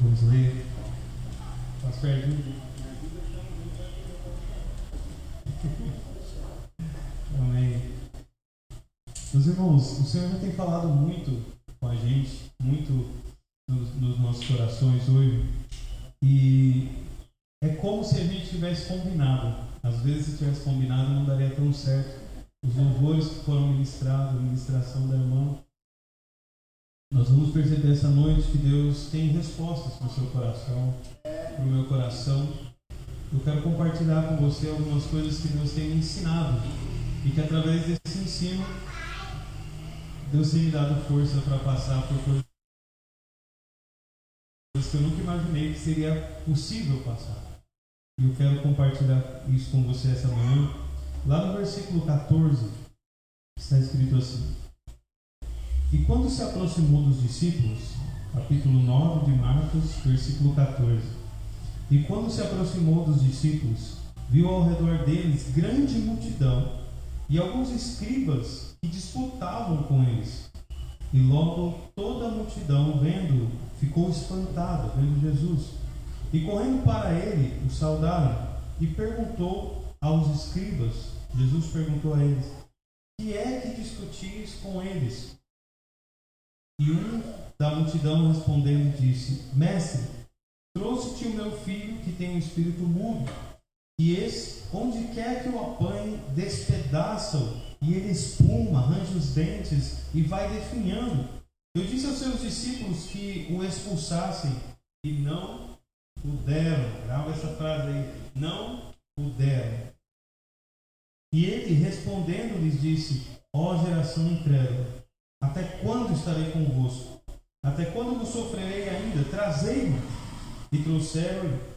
Vamos ler. Pastor Edinho. Amém. Meus irmãos, o Senhor já tem falado muito com a gente, muito nos, nos nossos corações hoje. E é como se a gente tivesse combinado. Às vezes, se tivesse combinado, não daria tão certo. Os louvores que foram ministrados, a ministração da irmã, nós vamos perceber essa noite que Deus tem respostas para o seu coração, para o meu coração. Eu quero compartilhar com você algumas coisas que Deus tem me ensinado e que através desse ensino Deus tem me dado força para passar por coisas que eu nunca imaginei que seria possível passar. E eu quero compartilhar isso com você essa manhã. Lá no versículo 14 está escrito assim. E quando se aproximou dos discípulos, capítulo 9 de Marcos, versículo 14. E quando se aproximou dos discípulos, viu ao redor deles grande multidão e alguns escribas que disputavam com eles. E logo toda a multidão, vendo, ficou espantada, vendo Jesus. E correndo para ele, o saudaram e perguntou aos escribas, Jesus perguntou a eles, que é que discutis com eles? E um da multidão respondendo disse: Mestre, trouxe-te o meu filho que tem um espírito mudo. E esse, onde quer que o apanhe, despedaça-o, e ele espuma, arranja os dentes e vai definhando. Eu disse aos seus discípulos que o expulsassem, e não puderam. Grava essa frase aí: não puderam. E ele, respondendo, lhes disse: Ó geração incrédula, até quando estarei convosco? Até quando vos sofrerei ainda? Trazei-me. E trouxeram-lhe.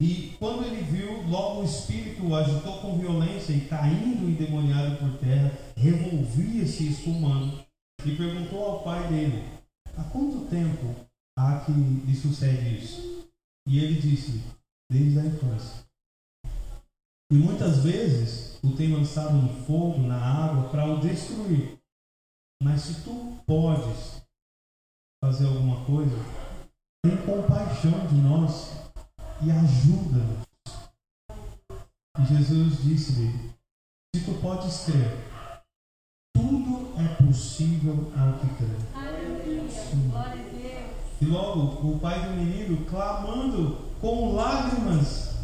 E quando ele viu, logo o espírito o agitou com violência e, caindo endemoniado por terra, revolvia-se espumando. E perguntou ao pai dele: Há quanto tempo há que lhe sucede isso? E ele disse: Desde a infância. E muitas vezes o tem lançado no fogo, na água, para o destruir. Mas se tu podes fazer alguma coisa, tem compaixão de nós e ajuda-nos. E Jesus disse-lhe: Se tu podes crer, tudo é possível ao que crê. E logo o pai do menino, clamando com lágrimas.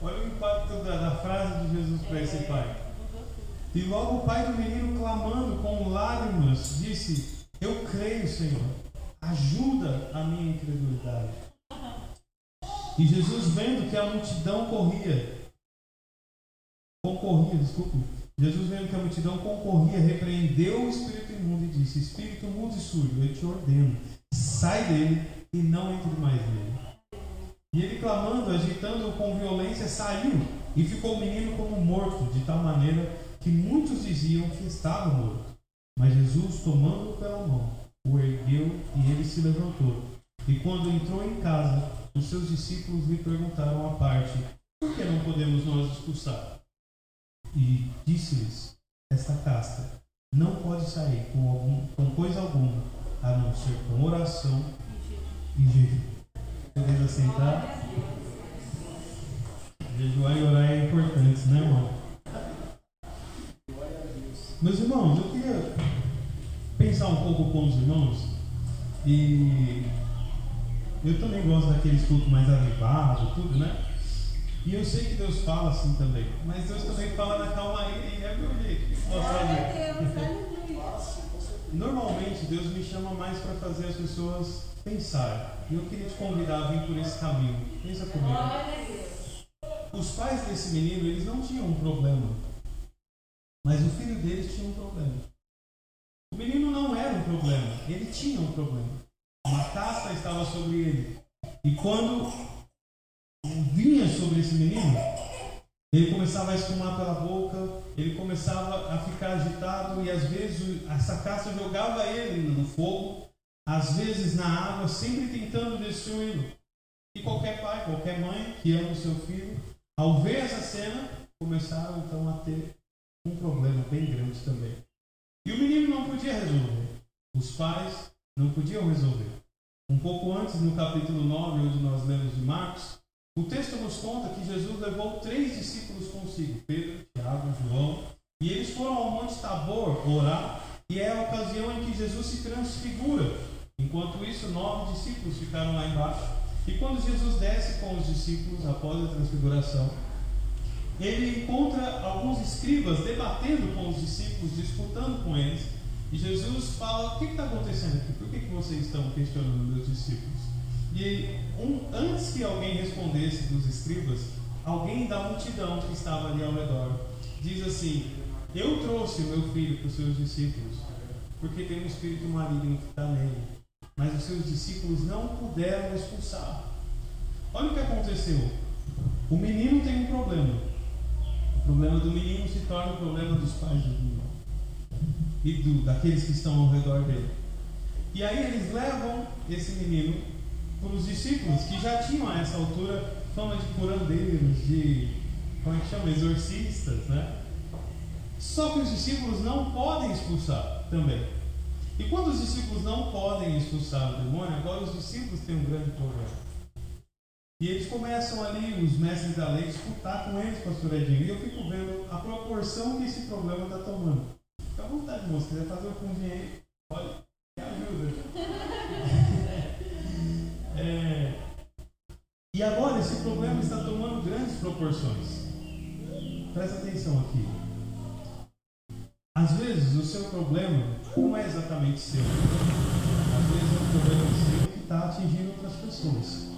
Olha o impacto da, da frase de Jesus para esse pai. E logo o pai do menino, clamando com lágrimas, disse: Eu creio, Senhor, ajuda a minha incredulidade. E Jesus, vendo que a multidão corria, concorria, desculpe, Jesus, vendo que a multidão concorria, repreendeu o espírito imundo e disse: Espírito imundo e sujo, eu te ordeno, sai dele e não entre mais nele. E ele, clamando, agitando-o com violência, saiu e ficou o menino como morto, de tal maneira que muitos diziam que estava morto. Mas Jesus, tomando-o pela mão, o ergueu e ele se levantou. E quando entrou em casa, os seus discípulos lhe perguntaram à parte: Por que não podemos nós expulsar? E disse-lhes: Esta casta não pode sair com, algum, com coisa alguma, a não ser com oração e jejum. Beleza, sentar? Jejuar e orar é importante, né, irmão? Meus irmãos, eu queria pensar um pouco com os irmãos e eu também gosto daqueles cultos mais avivados, tudo, né? E eu sei que Deus fala assim também, mas Deus também fala na calmaria e é meu jeito. Normalmente Deus me chama mais para fazer as pessoas pensarem. E eu queria te convidar a vir por esse caminho. Pensa comigo. Os pais desse menino, eles não tinham um problema. Mas o filho deles tinha um problema. O menino não era um problema, ele tinha um problema. Uma taça estava sobre ele. E quando vinha sobre esse menino, ele começava a espumar pela boca, ele começava a ficar agitado e às vezes essa caça jogava ele no fogo, às vezes na água, sempre tentando destruí-lo. E qualquer pai, qualquer mãe que ama o seu filho, ao ver essa cena, começaram então a ter um problema bem grande também. E o menino não podia resolver. Os pais não podiam resolver. Um pouco antes, no capítulo 9, onde nós lemos de Marcos, o texto nos conta que Jesus levou três discípulos consigo, Pedro, Tiago João, e eles foram ao Monte Tabor orar, e é a ocasião em que Jesus se transfigura. Enquanto isso, nove discípulos ficaram lá embaixo. E quando Jesus desce com os discípulos após a transfiguração, ele encontra alguns escribas debatendo com os discípulos, disputando com eles. E Jesus fala: O que está acontecendo aqui? Por que, que vocês estão questionando meus discípulos? E um, antes que alguém respondesse dos escribas, alguém da multidão que estava ali ao redor diz assim: Eu trouxe o meu filho para os seus discípulos, porque tem um espírito maligno que está nele. Mas os seus discípulos não puderam expulsar. Olha o que aconteceu. O menino tem um problema. O problema do menino se torna o problema dos pais do menino e do, daqueles que estão ao redor dele. E aí eles levam esse menino para os discípulos que já tinham a essa altura fama de curandeiros, de como é que chama? Exorcistas, né? Só que os discípulos não podem expulsar também. E quando os discípulos não podem expulsar o demônio, agora os discípulos têm um grande problema. E eles começam ali, os mestres da lei, disputar com eles, pastor Edinho. E eu fico vendo a proporção que esse problema está tomando. Fica à vontade, moço. Quiser fazer o fundinho aí, olha, me ajuda. É... E agora esse problema está tomando grandes proporções. Presta atenção aqui. Às vezes o seu problema não é exatamente seu. Às vezes é um problema seu que está atingindo outras pessoas.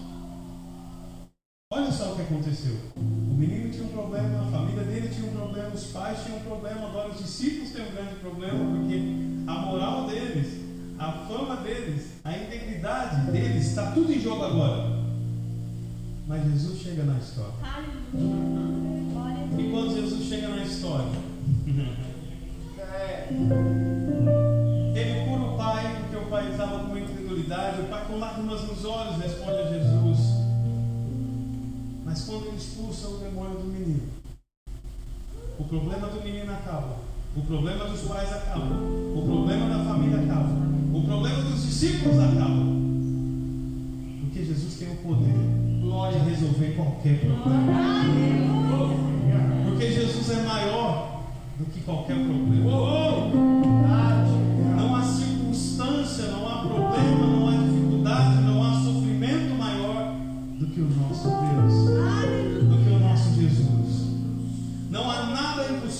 Olha só o que aconteceu. O menino tinha um problema, a família dele tinha um problema, os pais tinham um problema, agora os discípulos têm um grande problema, porque a moral deles a fama deles, a integridade deles, está tudo em jogo agora. Mas Jesus chega na história. E quando Jesus chega na história, ele cura o pai, porque o pai estava com incredulidade. O pai, com lágrimas nos olhos, responde a Jesus. Mas quando ele expulsa o demônio do menino, o problema do menino acaba. O problema dos pais acaba. O problema da família acaba. O problema dos discípulos acaba. Porque Jesus tem o poder de resolver qualquer problema. Porque Jesus é maior do que qualquer problema.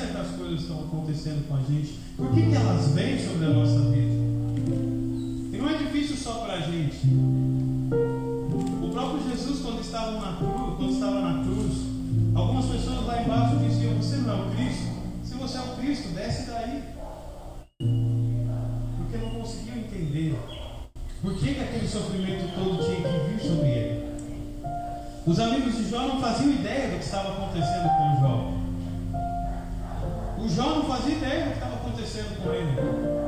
certas coisas estão acontecendo com a gente? Por que, que elas vêm sobre a nossa vida? E não é difícil só para a gente. O próprio Jesus, quando estava na cruz, quando estava na cruz, algumas pessoas lá embaixo diziam: Você não é o Cristo? Se você é o Cristo, desce daí. Porque não conseguiam entender por que, que aquele sofrimento todo tinha que vir sobre ele. Os amigos de Jó não faziam ideia do que estava acontecendo com Jó. O João não fazia ideia do que estava acontecendo com ele.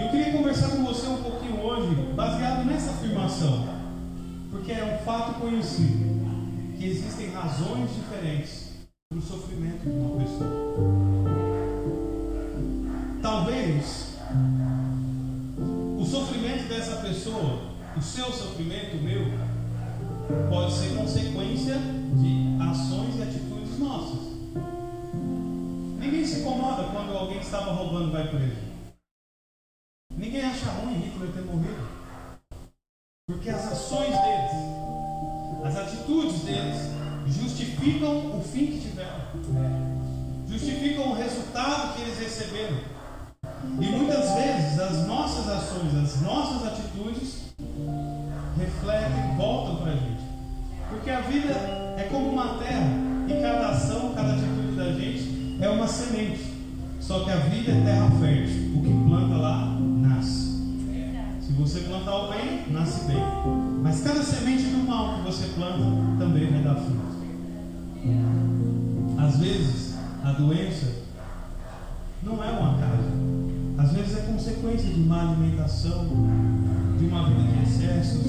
Eu queria conversar com você um pouquinho hoje, baseado nessa afirmação, porque é um fato conhecido que existem razões diferentes para o sofrimento de uma pessoa. Talvez o sofrimento dessa pessoa, o seu sofrimento, o meu, pode ser consequência de ações e atitudes nossas quando alguém que estava roubando vai preso. doença não é um acaso. Às vezes é consequência de má alimentação, de uma vida de excessos.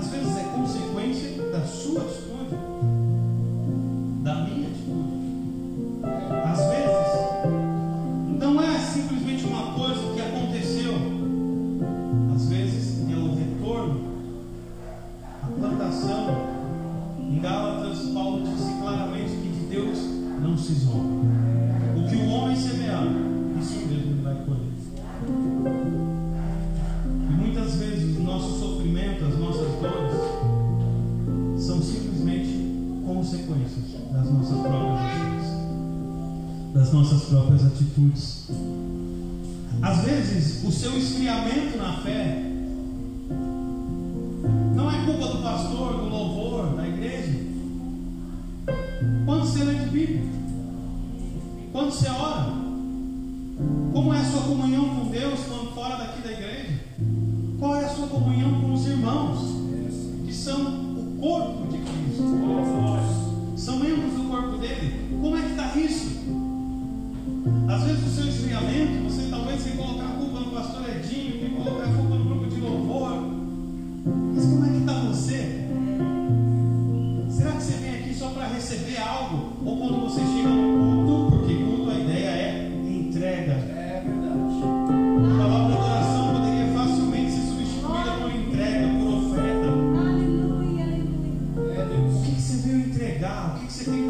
às vezes é consequência da sua.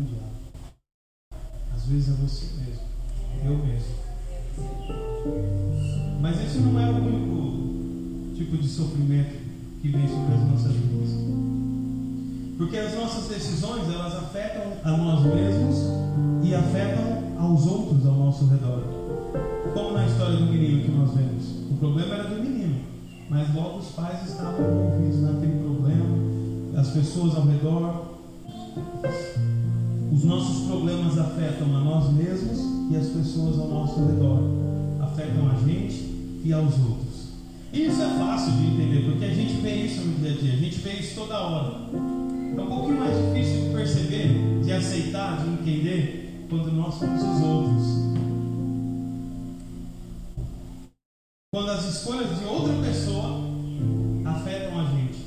com o diabo. Às vezes é você mesmo, eu mesmo. Mas esse não é o único tipo de sofrimento que vem sobre as nossas vidas. Porque as nossas decisões, elas afetam a nós mesmos e afetam aos outros ao nosso redor. Como na história do menino que nós vemos. O problema era do menino, mas logo os pais estavam envolvidos naquele problema, as pessoas ao redor nossos problemas afetam a nós mesmos e as pessoas ao nosso redor. Afetam a gente e aos outros. E isso é fácil de entender, porque a gente vê isso no dia a dia, a gente vê isso toda hora. É um pouquinho mais difícil de perceber, de aceitar, de entender, quando nós somos os outros. Quando as escolhas de outra pessoa afetam a gente,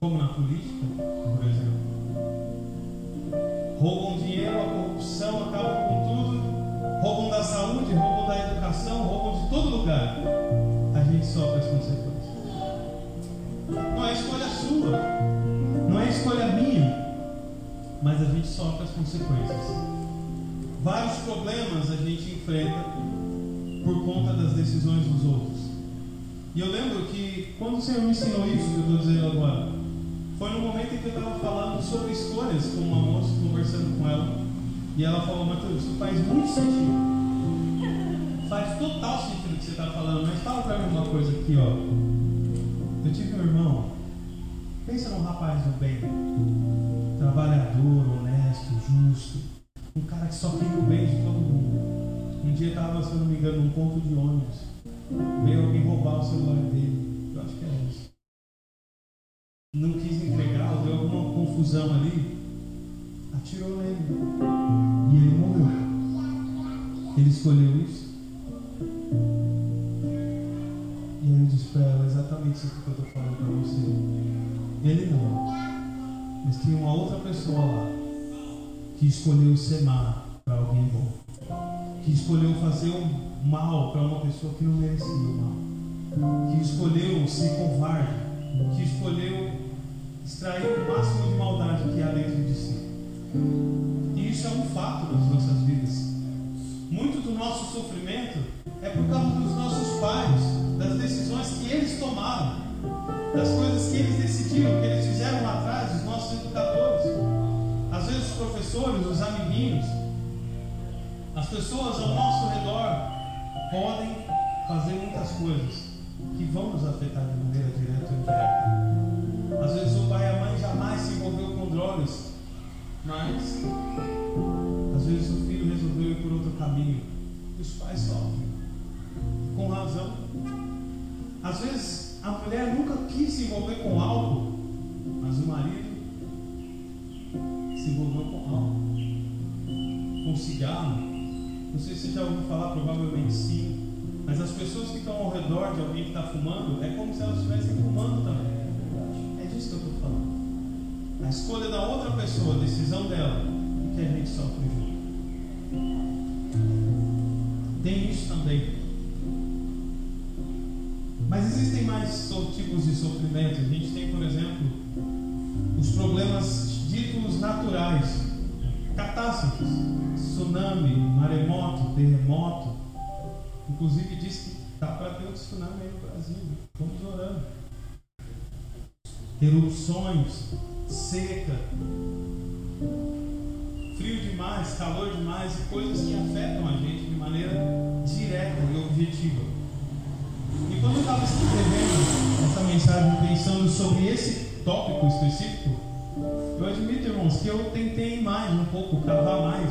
como na política, por exemplo. Roubam dinheiro, a corrupção acaba com tudo, roubam da saúde, roubam da educação, roubam de todo lugar. A gente sofre as consequências. Não é escolha sua, não é escolha minha, mas a gente sofre as consequências. Vários problemas a gente enfrenta por conta das decisões dos outros. E eu lembro que quando o Senhor me ensinou isso que eu estou dizendo agora, foi no momento em que eu estava falando sobre escolhas com uma moça, conversando com ela, e ela falou, Matheus, faz muito sentido. Faz total sentido o que você está falando, mas fala para mim uma coisa aqui, ó. Eu tive um irmão, pensa num rapaz do bem, trabalhador, honesto, justo, um cara que só queria o bem de todo mundo. Um dia estava, se eu não me engano, num ponto de ônibus. Veio alguém roubar o celular dele. Eu acho que é isso. Não quis entregar, deu alguma confusão ali. Atirou nele. E ele morreu. Ele escolheu isso. E ele disse para ela exatamente isso que eu estou falando para você. Ele não. Mas tinha uma outra pessoa lá que escolheu ser má para alguém bom. Que escolheu fazer o mal para uma pessoa que não merecia o mal. Que escolheu ser covarde. Que escolheu extrair o máximo de maldade que há dentro de si. E isso é um fato nas nossas vidas. Muito do nosso sofrimento é por causa dos nossos pais, das decisões que eles tomaram, das coisas que eles decidiram, que eles fizeram lá atrás, os nossos educadores. Às vezes os professores, os amiguinhos, as pessoas ao nosso redor podem fazer muitas coisas que vão nos afetar de maneira direta ou indireta. Mas às vezes o filho resolveu ir por outro caminho. E os pais sofrem. Com razão. Às vezes a mulher nunca quis se envolver com álcool, mas o marido se envolveu com álcool, com cigarro. Não sei se você já ouviu falar, provavelmente sim. Mas as pessoas que estão ao redor de alguém que está fumando, é como se elas estivessem fumando também. É disso que eu estou falando. A escolha da outra pessoa, a decisão dela, que a gente sofre junto. Tem isso também. Mas existem mais tipos de sofrimento. A gente tem, por exemplo, os problemas ditos naturais, catástrofes, tsunami, maremoto, terremoto. Inclusive diz que está para ter um tsunami aí no Brasil. Vamos orando. Erupções, seca, frio demais, calor demais e coisas que afetam a gente de maneira direta e objetiva. E quando eu estava escrevendo essa mensagem pensando sobre esse tópico específico, eu admito, irmãos, que eu tentei mais um pouco, cavar mais,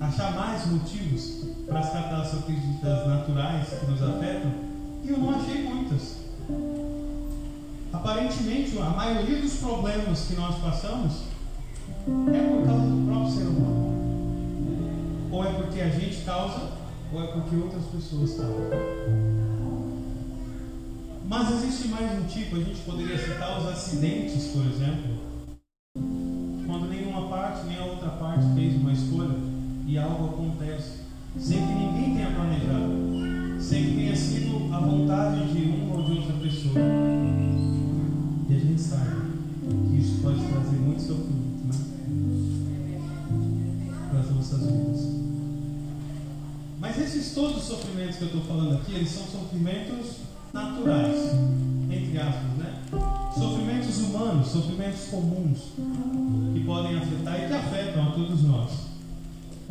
achar mais motivos para as catástrofes naturais que nos afetam, e eu não achei muitas. Aparentemente, a maioria dos problemas que nós passamos é por causa do próprio ser humano. Ou é porque a gente causa, ou é porque outras pessoas causam. Mas existe mais um tipo, a gente poderia citar os acidentes, por exemplo. Quando nenhuma parte nem a outra parte fez uma escolha e algo acontece, sem que ninguém tenha planejado, sem que tenha sido a vontade de uma ou de outra pessoa. Isso pode trazer muito sofrimento né? para as nossas vidas. Mas esses todos os sofrimentos que eu estou falando aqui, eles são sofrimentos naturais, entre aspas, né? Sofrimentos humanos, sofrimentos comuns, que podem afetar e que afetam a todos nós.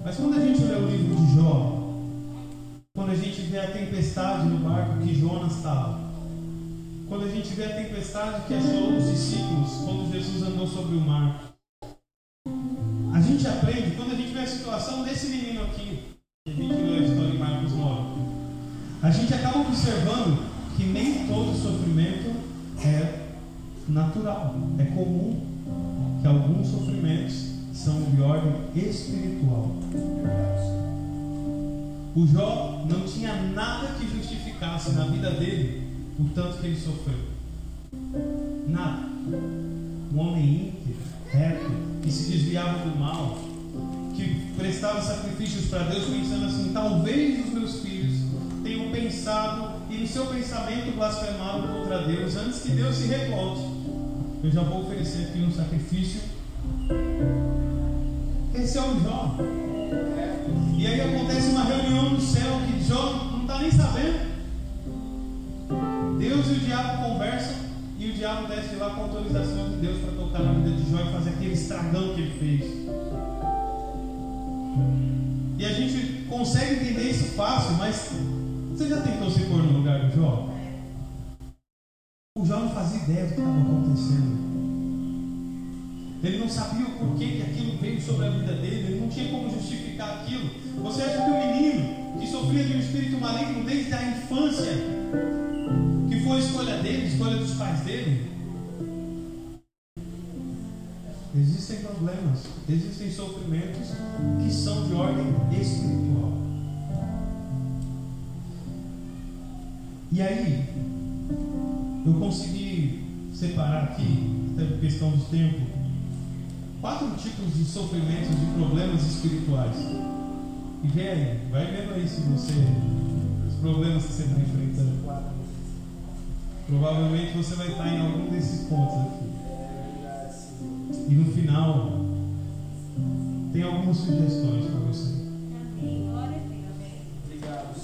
Mas quando a gente lê o livro de Jó, quando a gente vê a tempestade no barco que Jonas estava, quando a gente vê a tempestade que assolou os discípulos, quando Jesus andou sobre o mar, a gente aprende, quando a gente vê a situação desse menino aqui, que a gente viu a história em Marcos 9, a gente acaba observando que nem todo sofrimento é natural, é comum, que alguns sofrimentos são de ordem espiritual. O Jó não tinha nada que justificasse na vida dele o tanto que ele sofreu. Nada. Um homem íntegro, reto, que se desviava do mal, que prestava sacrifícios para Deus, pensando assim: talvez os meus filhos tenham pensado e no seu pensamento blasfemaram contra Deus antes que Deus se revolte. Eu já vou oferecer aqui um sacrifício. Esse é o Jó. E aí acontece uma reunião no céu que Jó não está nem sabendo. Deus e o diabo conversam e o diabo desce lá com autorização de Deus para tocar na vida de Jó e fazer aquele estragão que ele fez. E a gente consegue entender isso fácil, mas você já tentou se pôr no lugar do Jó? O Jó não fazia ideia do que estava acontecendo. Ele não sabia o porquê que aquilo veio sobre a vida dele, ele não tinha como justificar aquilo. Você acha que o menino que sofria de um espírito maligno desde a infância, que foi escolha dele, escolha dos pais dele? Existem problemas, existem sofrimentos que são de ordem espiritual. E aí, eu consegui separar aqui, até por questão de tempo, quatro tipos de sofrimentos, de problemas espirituais. E vem aí, vai vendo aí se você. os problemas que você está enfrentando. Provavelmente você vai estar em algum desses pontos aqui. E no final, tem algumas sugestões para você.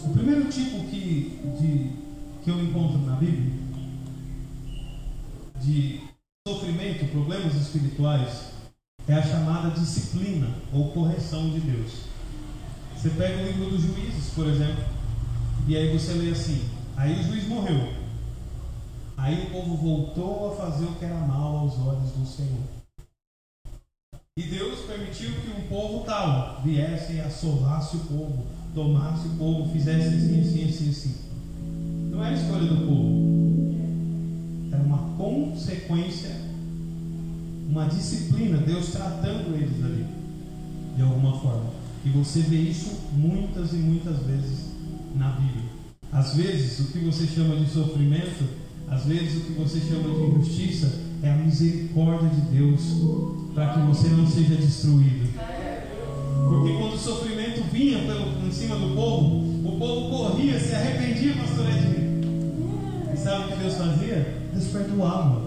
O primeiro tipo que, de, que eu encontro na Bíblia de sofrimento, problemas espirituais, é a chamada disciplina ou correção de Deus. Você pega o livro dos juízes, por exemplo, e aí você lê assim: aí o juiz morreu. Aí o povo voltou a fazer o que era mal aos olhos do Senhor. E Deus permitiu que um povo tal viesse e assolasse o povo, tomasse o povo, fizesse assim, assim, assim, assim. Não era escolha do povo. Era uma consequência, uma disciplina, Deus tratando eles ali, de alguma forma. E você vê isso muitas e muitas vezes na Bíblia. Às vezes, o que você chama de sofrimento, às vezes, o que você chama de injustiça, é a misericórdia de Deus para que você não seja destruído. Porque quando o sofrimento vinha pelo, em cima do povo, o povo corria, se arrependia, pastor Edmir. E sabe o que Deus fazia? Deus perdoava.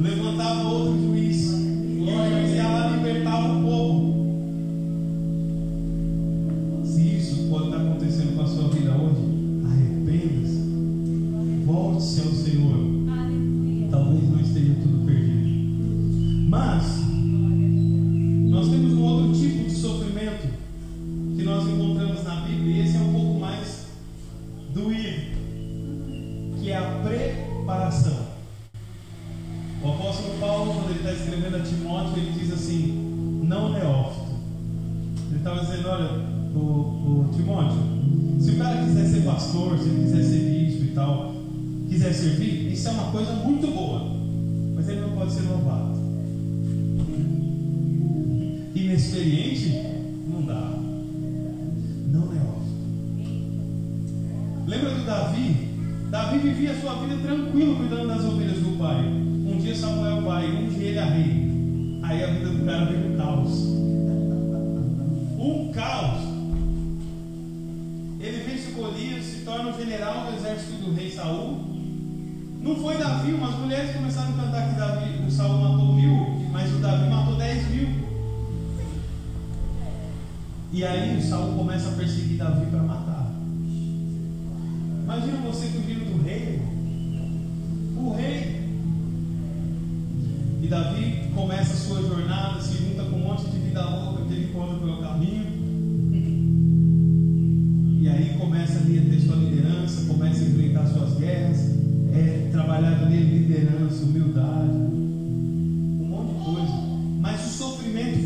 Levantava outro juiz. E o juiz ia lá libertava o povo.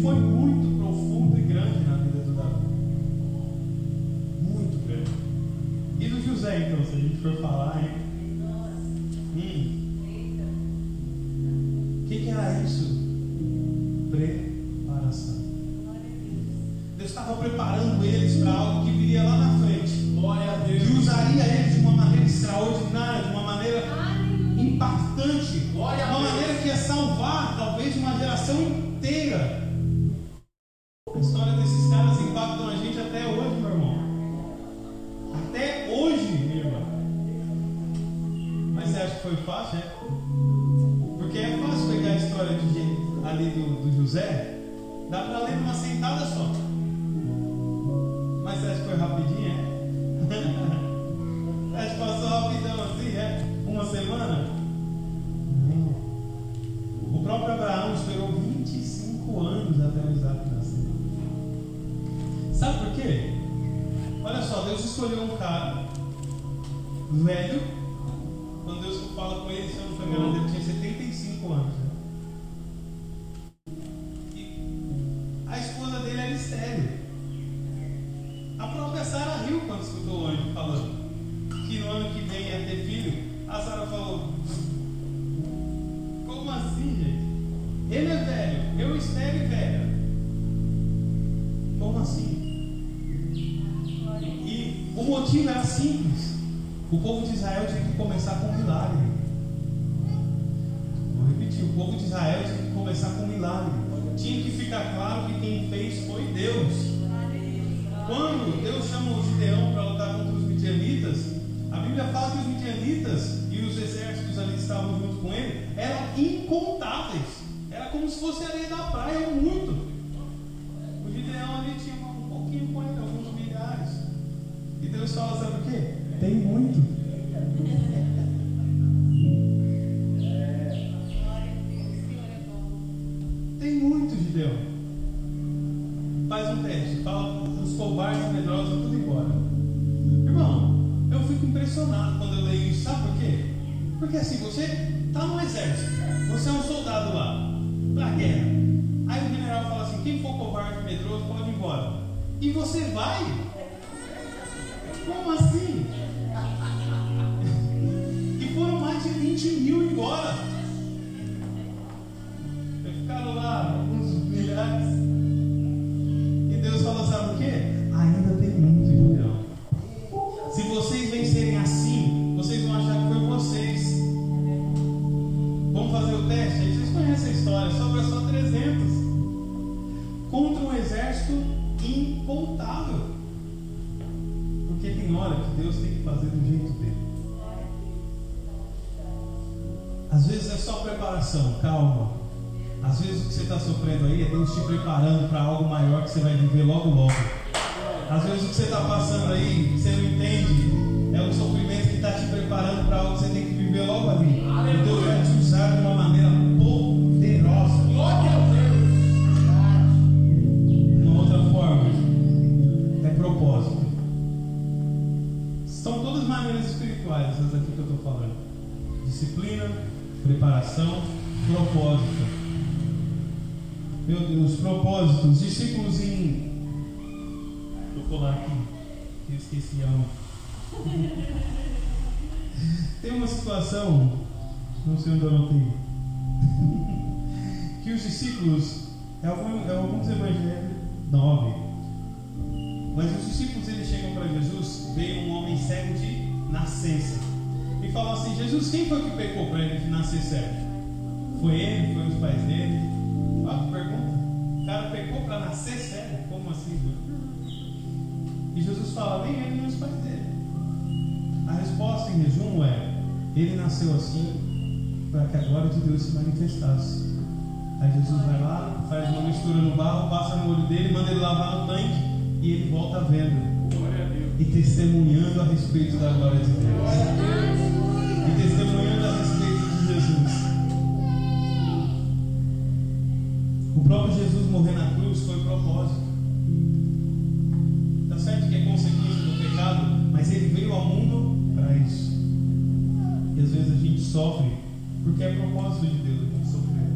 Foi muito profundo e grande na vida do Davi. Muito grande. E do José, então, for falar, hein? Hum. O que, que era isso? Preparação. Deus estava preparando eles para algo o motivo era simples. O povo de Israel tinha que começar com um milagre. Vou repetir: o povo de Israel tinha que começar com um milagre. Tinha que ficar claro que quem fez foi Deus. Quando Deus chama o Gideão para lutar contra os midianitas, a Bíblia fala que os midianitas e os exércitos ali que estavam junto com ele eram incontáveis. Era como se fosse areia da praia, muito. O Gideão ali tinha um pouquinho com ele, alguns milhares. E Deus fala, sabe o quê? Tem muito. Tem muito, Gideão. Faz um teste, fala os covardes medrosos tudo embora. Irmão, eu fico impressionado quando eu leio isso. Sabe por quê? Porque assim, você está no exército, você é um soldado lá, pra guerra. Aí o general fala assim: quem for covarde medroso pode ir embora. E você vai? Às vezes é só preparação, calma. Às vezes o que você está sofrendo aí é Deus te preparando para algo maior que você vai viver logo logo. Às vezes o que você está passando aí, você não entende, é um sofrimento que está te preparando para algo que você tem que viver logo ali. E Deus vai te usar de uma maneira poderosa. Glória a Deus. De uma outra forma, é propósito. São todas maneiras espirituais, essas aqui que eu estou falando: disciplina, preparação, propósito. Meu Deus, propósitos, discípulos em. Vou colar aqui, eu esqueci aonde. Tem uma situação, não sei onde eu anotei, que os discípulos, é algum- é alguns evangelhos 9, mas os discípulos eles chegam para Jesus, veio um homem cego de nascença e falam assim: Jesus, quem foi que pecou para ele nascer cego? Foi ele? Foi os pais dele? Que pergunta. O cara pecou para nascer cego? Como assim? E Jesus fala: nem ele nem os pais dele. A resposta em resumo é: ele nasceu assim para que a glória de Deus se manifestasse. Aí Jesus vai lá, faz uma mistura no barro, passa no olho dele, manda ele lavar no tanque e ele volta vendo Glória a Deus. e testemunhando a respeito da glória de Deus. E testemunhando a respeito de Jesus. O próprio Jesus morrer na cruz foi propósito. Tá certo que é consequência do pecado, mas ele veio ao mundo para isso. E às vezes a gente sofre porque é propósito de Deus a gente sofrer.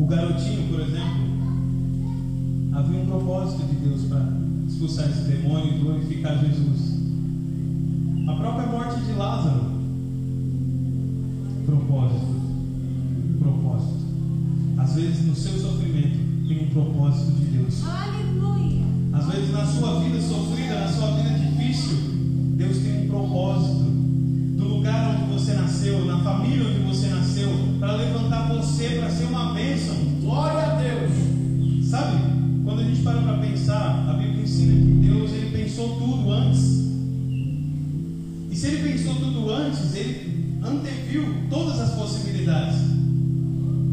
O garotinho, por exemplo, havia um propósito de Deus para expulsar esse demônio e glorificar Jesus. A própria morte de Lázaro, propósito, propósito. Às vezes no seu sofrimento tem um propósito de Deus. Aleluia. Às vezes na sua vida sofrida, na sua vida difícil, Deus tem um propósito. Do lugar onde você nasceu, na família onde você nasceu, para levantar você para ser uma bênção. Glória a Deus. Sabe? Quando a gente para para pensar, a Bíblia ensina que Deus ele pensou tudo antes. Pensou tudo antes, ele anteviu todas as possibilidades.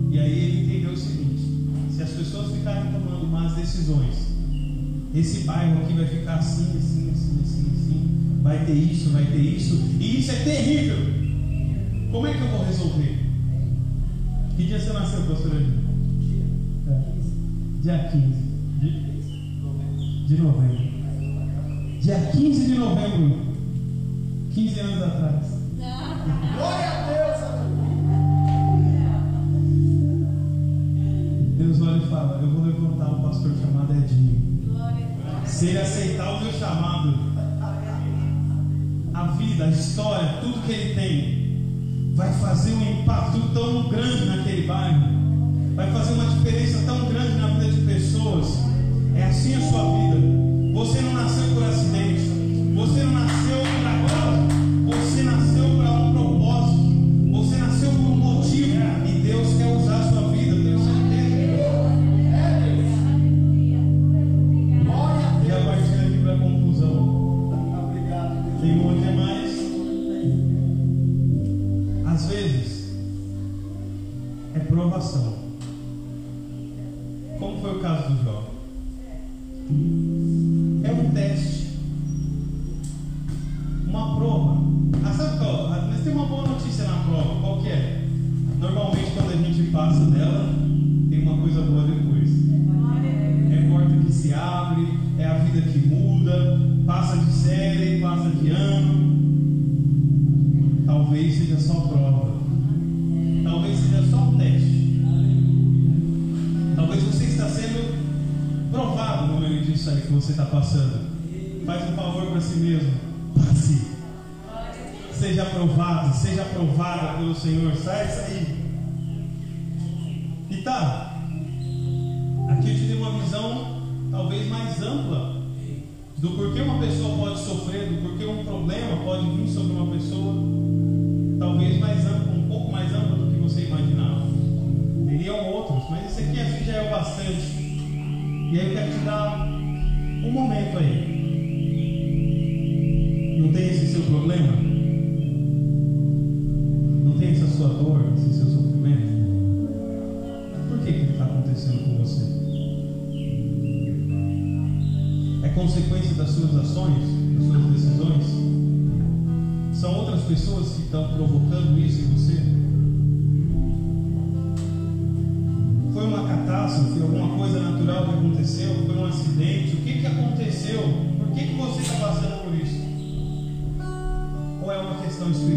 E aí ele entendeu o seguinte: se as pessoas ficarem tomando más decisões, esse bairro aqui vai ficar assim, assim, assim, assim, assim. Vai ter isso, vai ter isso. E isso é terrível. Como é que eu vou resolver? Que dia você nasceu, pastor? É. Dia 15 de, de novembro. Dia 15 de novembro. 15 anos atrás. Glória a Deus. Deus olha e fala: Eu vou levantar um pastor chamado Edinho. Se ele aceitar o meu chamado, a vida, a história, tudo que ele tem, vai fazer um impacto tão grande naquele bairro, vai fazer uma diferença tão grande na vida de pessoas. É assim a sua vida. Você não nasceu por acidente, você não nasceu você passando. Faz um favor para si mesmo. Passe. Seja aprovado, seja aprovada pelo Senhor. Sai aí. E tá. Aqui eu te dei uma visão talvez mais ampla do porquê uma pessoa pode sofrer, do porquê um problema pode vir sobre uma pessoa, talvez mais ampla, um pouco mais ampla do que você imaginava. Teriam outros, mas esse aqui já é o bastante. E aí eu quero te dar um momento aí. Não tem esse seu problema? Não tem essa sua dor, esse seu sofrimento? Por que que está acontecendo com você? É consequência das suas ações, das suas decisões? São outras pessoas que estão provocando Ou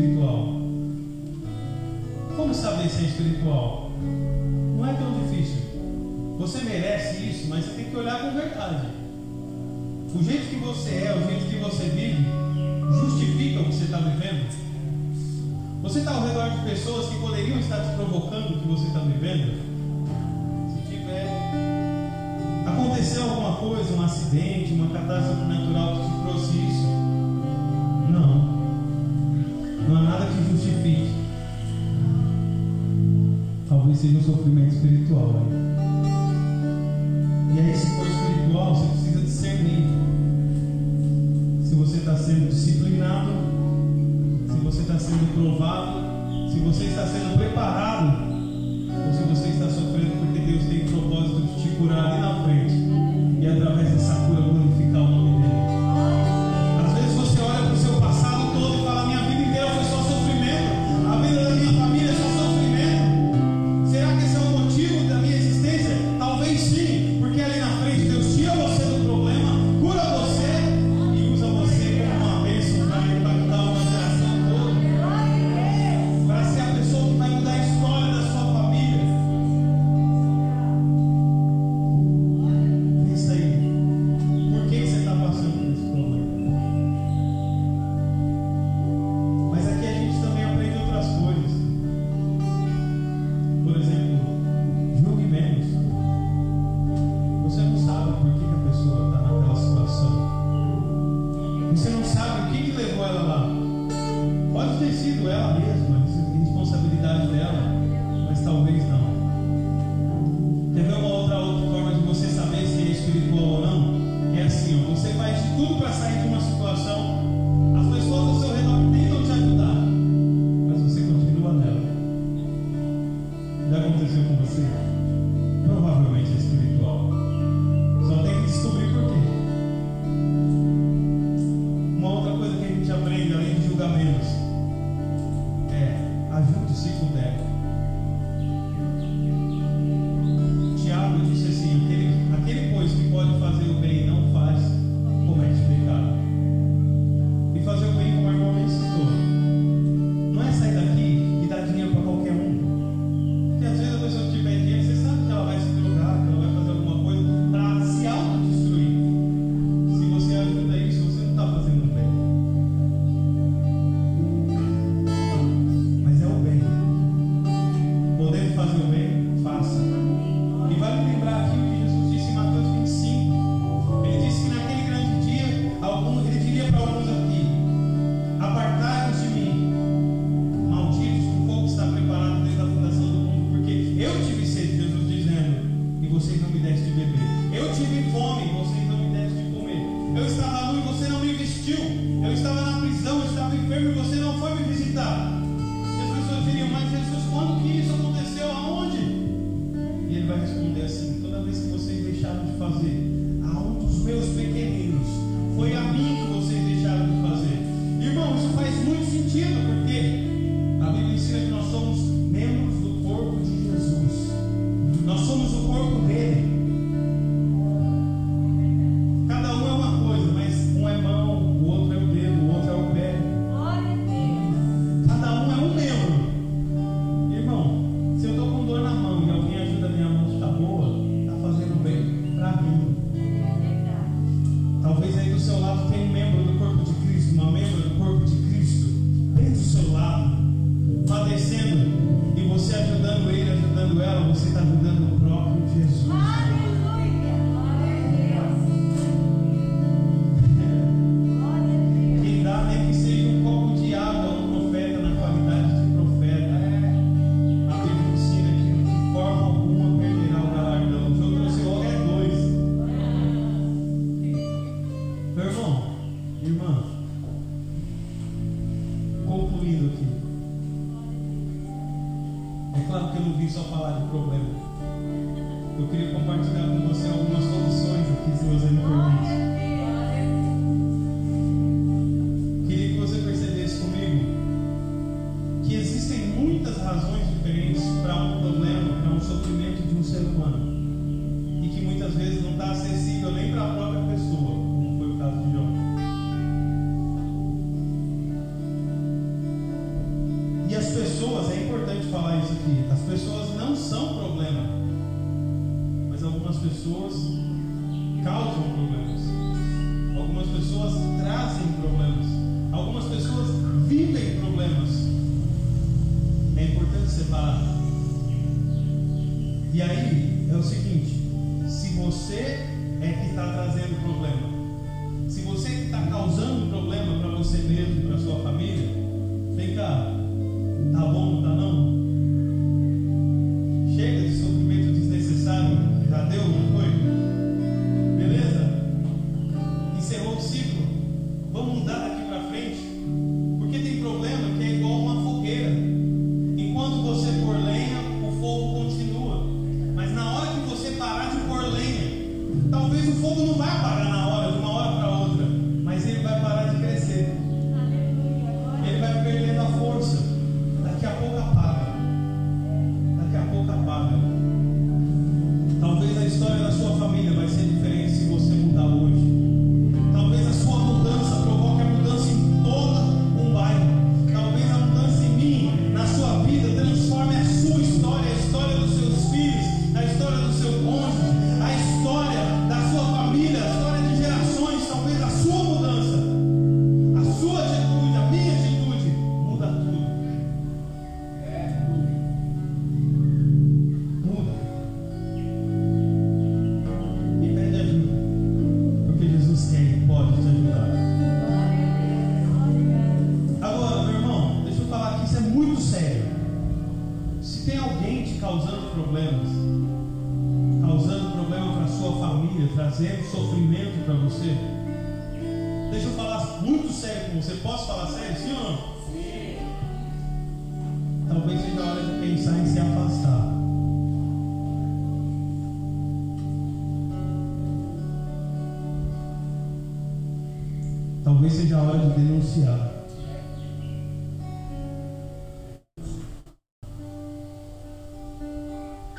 Talvez seja a hora de denunciar.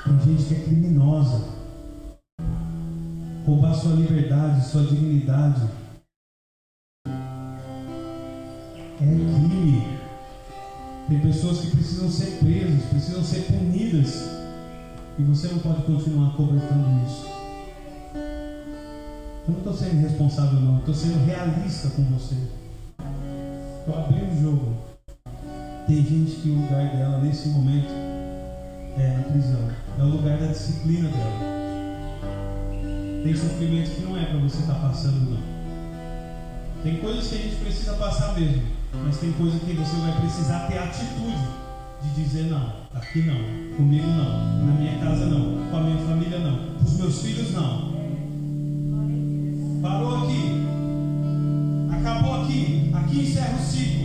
Tem gente que é criminosa. Roubar sua liberdade, sua dignidade. É crime. Tem pessoas que precisam ser presas, precisam ser punidas. E você não pode continuar cobertando isso. Eu não estou sendo irresponsável, não. Estou sendo realista com você. Estou abrindo o jogo. Tem gente que o lugar dela nesse momento é na prisão. É o lugar da disciplina dela. Tem sofrimento que não é para você estar passando, não. Tem coisas que a gente precisa passar mesmo. Mas tem coisa que você vai precisar ter atitude de dizer não. Aqui não. Comigo não. Na minha casa não. Com a minha família não. Com os meus filhos não. Parou aqui. Acabou aqui. Aqui encerra o ciclo.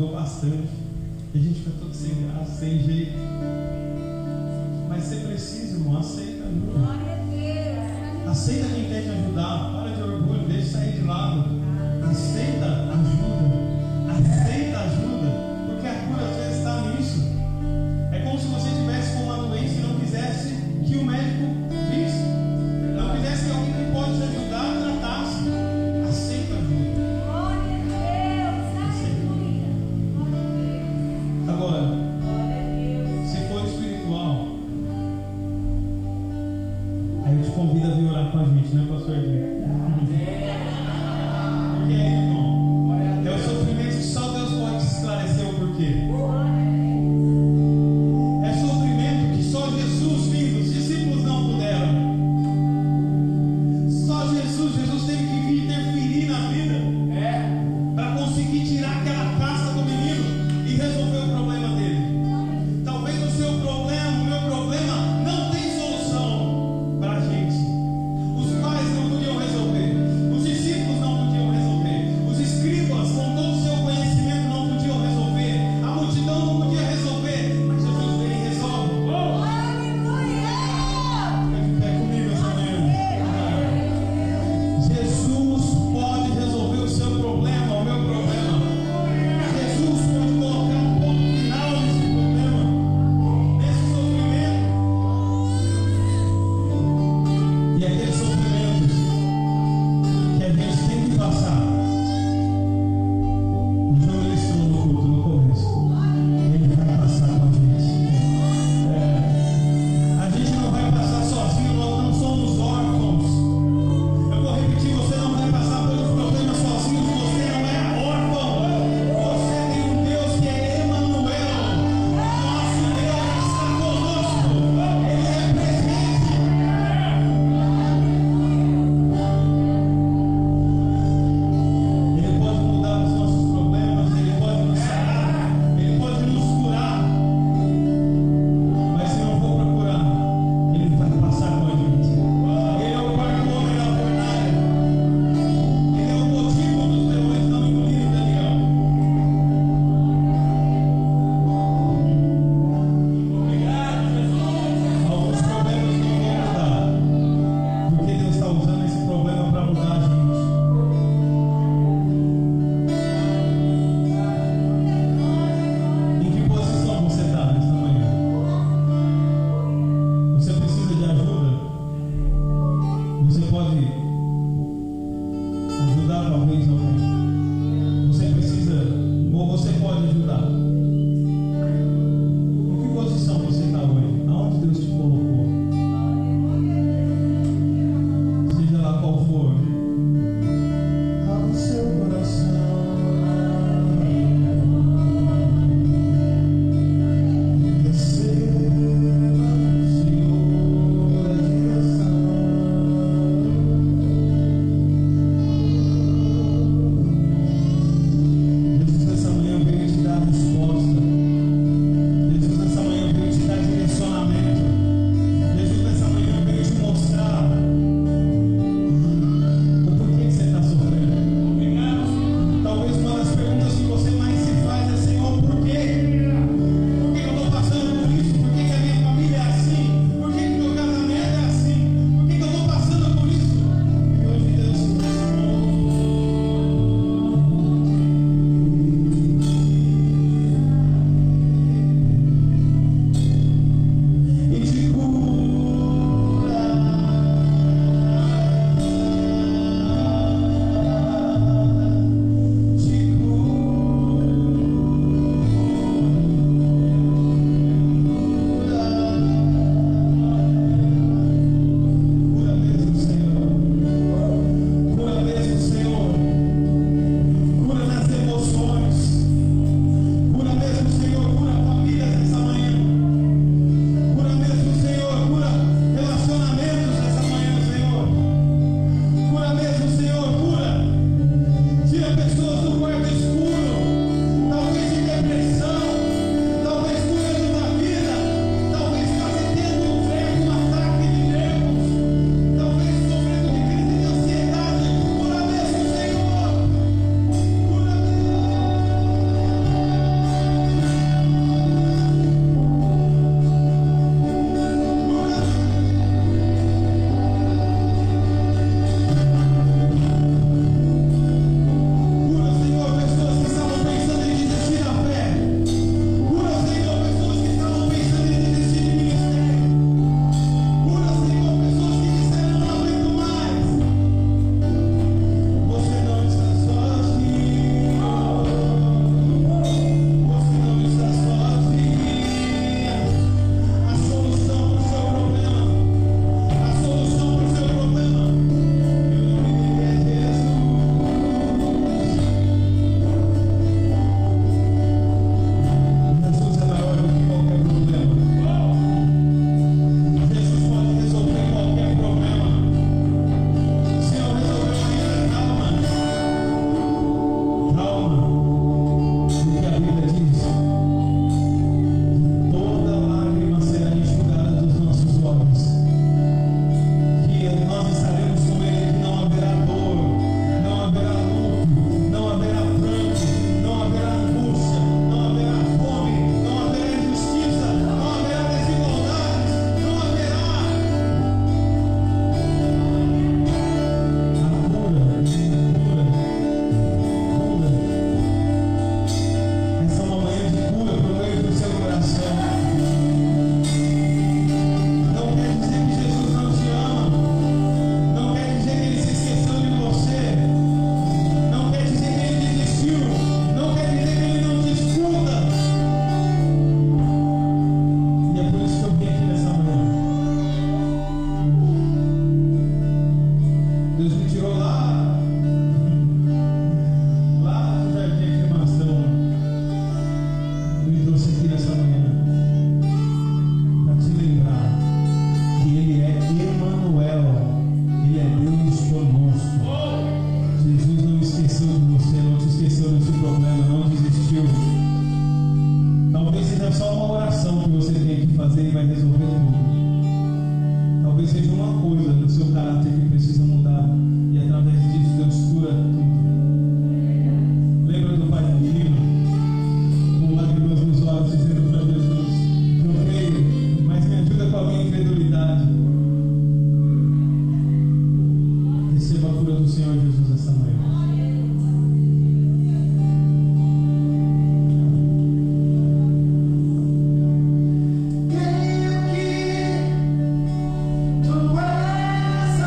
Ajudou bastante. E a gente fica todo sem graça, sem jeito. Mas você precisa, irmão, aceita ajuda. Aceita quem quer te ajudar. Para de orgulho, deixa sair de lado. Aceita ajuda. Aceita ajuda.